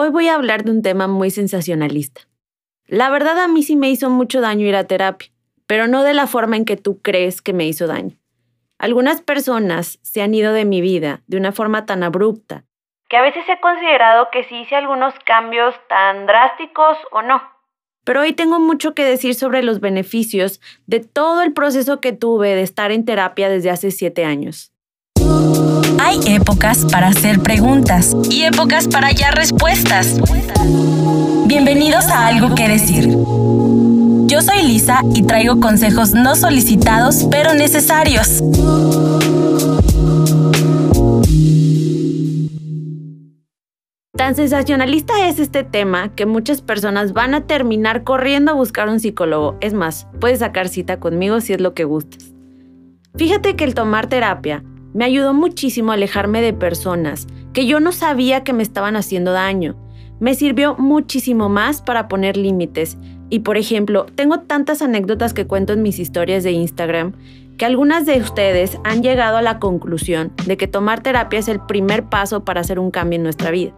Hoy voy a hablar de un tema muy sensacionalista. La verdad a mí sí me hizo mucho daño ir a terapia, pero no de la forma en que tú crees que me hizo daño. Algunas personas se han ido de mi vida de una forma tan abrupta que a veces he considerado que sí hice algunos cambios tan drásticos o no. Pero hoy tengo mucho que decir sobre los beneficios de todo el proceso que tuve de estar en terapia desde hace siete años. Hay épocas para hacer preguntas y épocas para hallar respuestas. Bienvenidos a Algo que Decir. Yo soy Lisa y traigo consejos no solicitados pero necesarios. Tan sensacionalista es este tema que muchas personas van a terminar corriendo a buscar un psicólogo. Es más, puedes sacar cita conmigo si es lo que gustes. Fíjate que el tomar terapia me ayudó muchísimo a alejarme de personas que yo no sabía que me estaban haciendo daño. Me sirvió muchísimo más para poner límites. Y por ejemplo, tengo tantas anécdotas que cuento en mis historias de Instagram que algunas de ustedes han llegado a la conclusión de que tomar terapia es el primer paso para hacer un cambio en nuestra vida.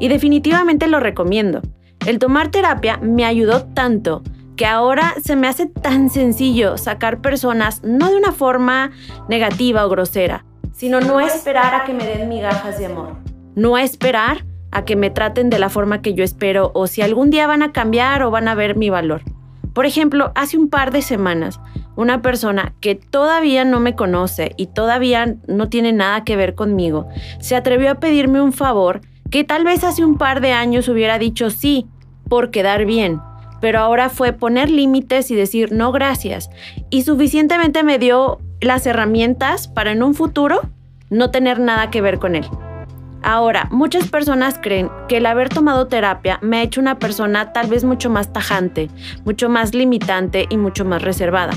Y definitivamente lo recomiendo. El tomar terapia me ayudó tanto que ahora se me hace tan sencillo sacar personas no de una forma negativa o grosera, sino no esperar a que me den migajas de amor. No esperar a que me traten de la forma que yo espero o si algún día van a cambiar o van a ver mi valor. Por ejemplo, hace un par de semanas, una persona que todavía no me conoce y todavía no tiene nada que ver conmigo, se atrevió a pedirme un favor que tal vez hace un par de años hubiera dicho sí, por quedar bien, pero ahora fue poner límites y decir no gracias. Y suficientemente me dio las herramientas para en un futuro no tener nada que ver con él. Ahora, muchas personas creen que el haber tomado terapia me ha hecho una persona tal vez mucho más tajante, mucho más limitante y mucho más reservada.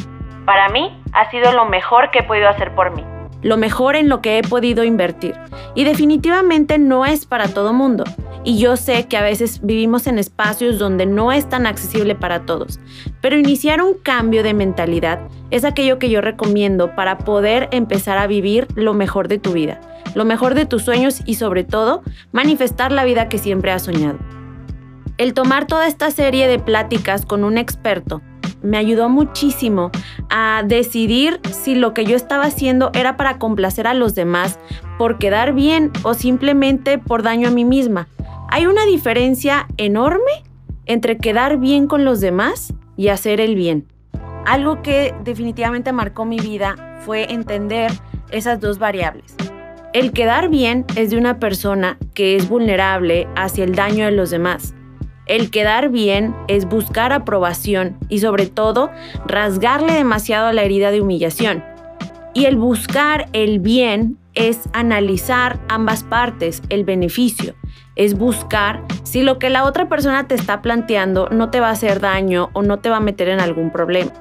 Para mí, ha sido lo mejor que he podido hacer por mí lo mejor en lo que he podido invertir. Y definitivamente no es para todo mundo. Y yo sé que a veces vivimos en espacios donde no es tan accesible para todos. Pero iniciar un cambio de mentalidad es aquello que yo recomiendo para poder empezar a vivir lo mejor de tu vida, lo mejor de tus sueños y sobre todo manifestar la vida que siempre has soñado. El tomar toda esta serie de pláticas con un experto me ayudó muchísimo a decidir si lo que yo estaba haciendo era para complacer a los demás, por quedar bien o simplemente por daño a mí misma. Hay una diferencia enorme entre quedar bien con los demás y hacer el bien. Algo que definitivamente marcó mi vida fue entender esas dos variables. El quedar bien es de una persona que es vulnerable hacia el daño de los demás el quedar bien es buscar aprobación y sobre todo rasgarle demasiado a la herida de humillación. Y el buscar el bien es analizar ambas partes, el beneficio. Es buscar si lo que la otra persona te está planteando no te va a hacer daño o no te va a meter en algún problema.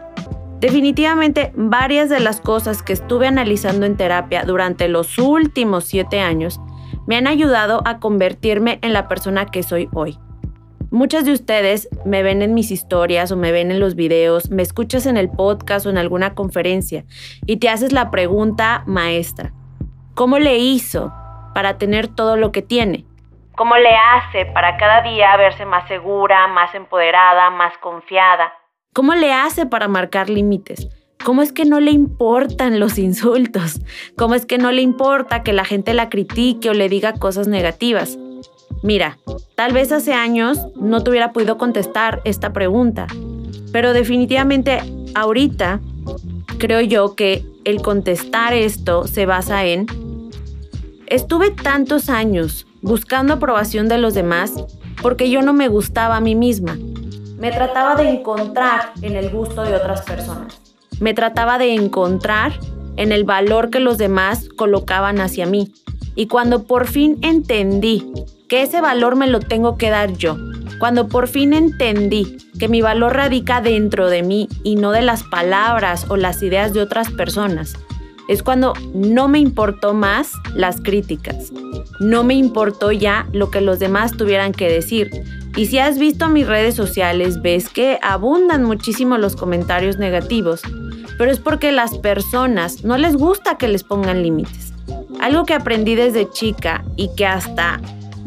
Definitivamente, varias de las cosas que estuve analizando en terapia durante los últimos siete años me han ayudado a convertirme en la persona que soy hoy. Muchas de ustedes me ven en mis historias o me ven en los videos, me escuchas en el podcast o en alguna conferencia y te haces la pregunta maestra. ¿Cómo le hizo para tener todo lo que tiene? ¿Cómo le hace para cada día verse más segura, más empoderada, más confiada? ¿Cómo le hace para marcar límites? ¿Cómo es que no le importan los insultos? ¿Cómo es que no le importa que la gente la critique o le diga cosas negativas? Mira, tal vez hace años no te hubiera podido contestar esta pregunta, pero definitivamente ahorita creo yo que el contestar esto se basa en, estuve tantos años buscando aprobación de los demás porque yo no me gustaba a mí misma. Me trataba de encontrar en el gusto de otras personas. Me trataba de encontrar en el valor que los demás colocaban hacia mí. Y cuando por fin entendí que ese valor me lo tengo que dar yo. Cuando por fin entendí que mi valor radica dentro de mí y no de las palabras o las ideas de otras personas, es cuando no me importó más las críticas. No me importó ya lo que los demás tuvieran que decir. Y si has visto mis redes sociales, ves que abundan muchísimo los comentarios negativos, pero es porque las personas no les gusta que les pongan límites. Algo que aprendí desde chica y que hasta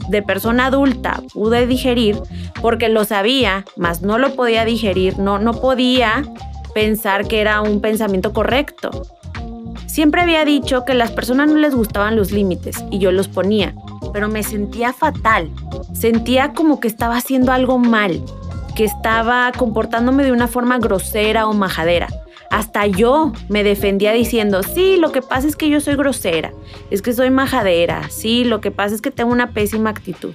de persona adulta pude digerir porque lo sabía, mas no lo podía digerir, no, no podía pensar que era un pensamiento correcto. Siempre había dicho que las personas no les gustaban los límites y yo los ponía, pero me sentía fatal. Sentía como que estaba haciendo algo mal, que estaba comportándome de una forma grosera o majadera. Hasta yo me defendía diciendo, sí, lo que pasa es que yo soy grosera, es que soy majadera, sí, lo que pasa es que tengo una pésima actitud.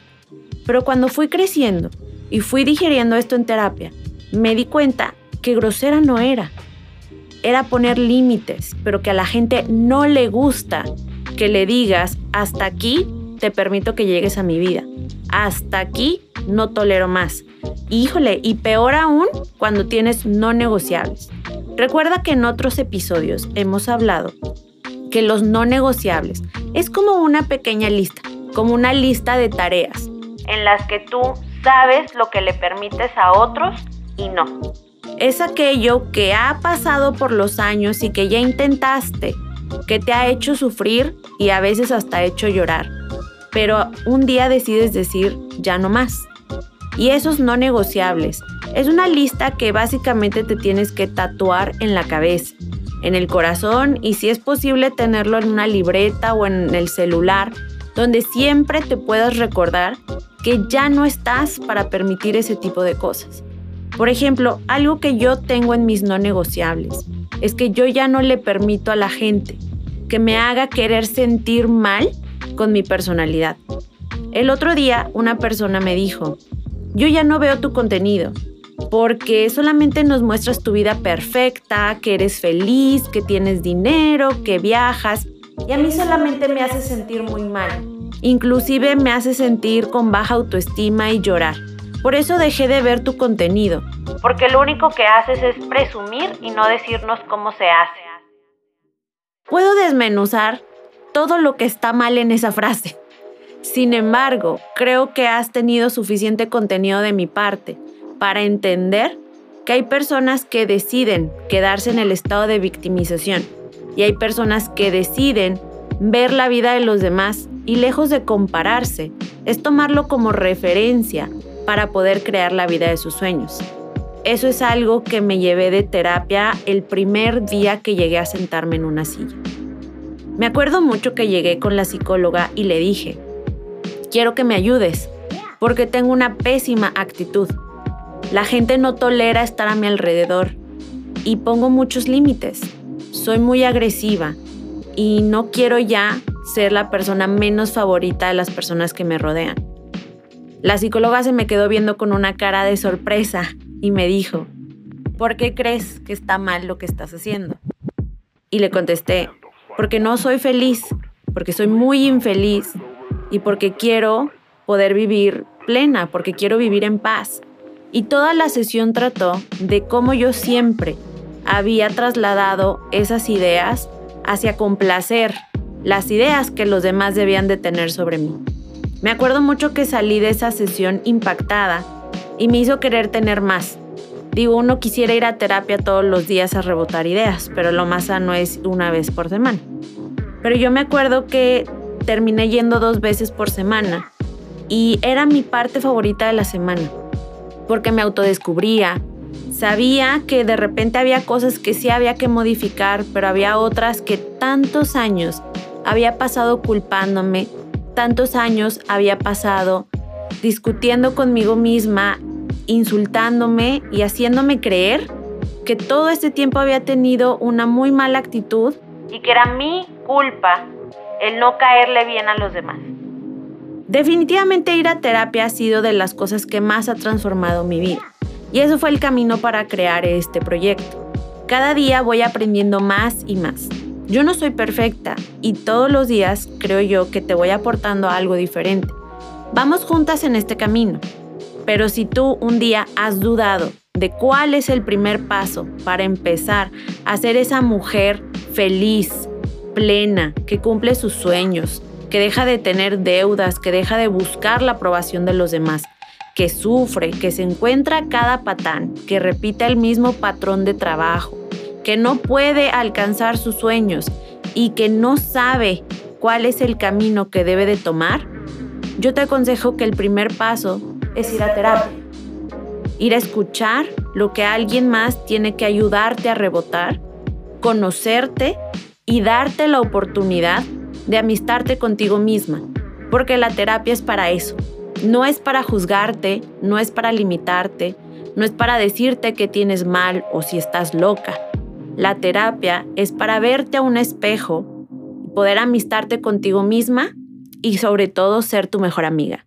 Pero cuando fui creciendo y fui digiriendo esto en terapia, me di cuenta que grosera no era. Era poner límites, pero que a la gente no le gusta que le digas, hasta aquí te permito que llegues a mi vida. Hasta aquí no tolero más. Híjole, y peor aún cuando tienes no negociables. Recuerda que en otros episodios hemos hablado que los no negociables es como una pequeña lista, como una lista de tareas en las que tú sabes lo que le permites a otros y no. Es aquello que ha pasado por los años y que ya intentaste, que te ha hecho sufrir y a veces hasta hecho llorar. Pero un día decides decir ya no más. Y esos no negociables es una lista que básicamente te tienes que tatuar en la cabeza, en el corazón y si es posible tenerlo en una libreta o en el celular, donde siempre te puedas recordar que ya no estás para permitir ese tipo de cosas. Por ejemplo, algo que yo tengo en mis no negociables es que yo ya no le permito a la gente que me haga querer sentir mal con mi personalidad. El otro día una persona me dijo, yo ya no veo tu contenido porque solamente nos muestras tu vida perfecta, que eres feliz, que tienes dinero, que viajas, y a mí solamente me hace sentir muy mal. Inclusive me hace sentir con baja autoestima y llorar. Por eso dejé de ver tu contenido, porque lo único que haces es presumir y no decirnos cómo se hace. Puedo desmenuzar todo lo que está mal en esa frase. Sin embargo, creo que has tenido suficiente contenido de mi parte para entender que hay personas que deciden quedarse en el estado de victimización y hay personas que deciden ver la vida de los demás y lejos de compararse, es tomarlo como referencia para poder crear la vida de sus sueños. Eso es algo que me llevé de terapia el primer día que llegué a sentarme en una silla. Me acuerdo mucho que llegué con la psicóloga y le dije, quiero que me ayudes, porque tengo una pésima actitud la gente no tolera estar a mi alrededor y pongo muchos límites. Soy muy agresiva y no quiero ya ser la persona menos favorita de las personas que me rodean. La psicóloga se me quedó viendo con una cara de sorpresa y me dijo, ¿por qué crees que está mal lo que estás haciendo? Y le contesté, porque no soy feliz, porque soy muy infeliz y porque quiero poder vivir plena, porque quiero vivir en paz. Y toda la sesión trató de cómo yo siempre había trasladado esas ideas hacia complacer las ideas que los demás debían de tener sobre mí. Me acuerdo mucho que salí de esa sesión impactada y me hizo querer tener más. Digo, uno quisiera ir a terapia todos los días a rebotar ideas, pero lo más sano es una vez por semana. Pero yo me acuerdo que terminé yendo dos veces por semana y era mi parte favorita de la semana porque me autodescubría. Sabía que de repente había cosas que sí había que modificar, pero había otras que tantos años había pasado culpándome, tantos años había pasado discutiendo conmigo misma, insultándome y haciéndome creer que todo este tiempo había tenido una muy mala actitud y que era mi culpa el no caerle bien a los demás. Definitivamente ir a terapia ha sido de las cosas que más ha transformado mi vida. Y eso fue el camino para crear este proyecto. Cada día voy aprendiendo más y más. Yo no soy perfecta y todos los días creo yo que te voy aportando algo diferente. Vamos juntas en este camino. Pero si tú un día has dudado de cuál es el primer paso para empezar a ser esa mujer feliz, plena, que cumple sus sueños, que deja de tener deudas, que deja de buscar la aprobación de los demás, que sufre, que se encuentra cada patán, que repite el mismo patrón de trabajo, que no puede alcanzar sus sueños y que no sabe cuál es el camino que debe de tomar, yo te aconsejo que el primer paso es ir a terapia. Ir a escuchar lo que alguien más tiene que ayudarte a rebotar, conocerte y darte la oportunidad de amistarte contigo misma, porque la terapia es para eso. No es para juzgarte, no es para limitarte, no es para decirte que tienes mal o si estás loca. La terapia es para verte a un espejo, poder amistarte contigo misma y sobre todo ser tu mejor amiga.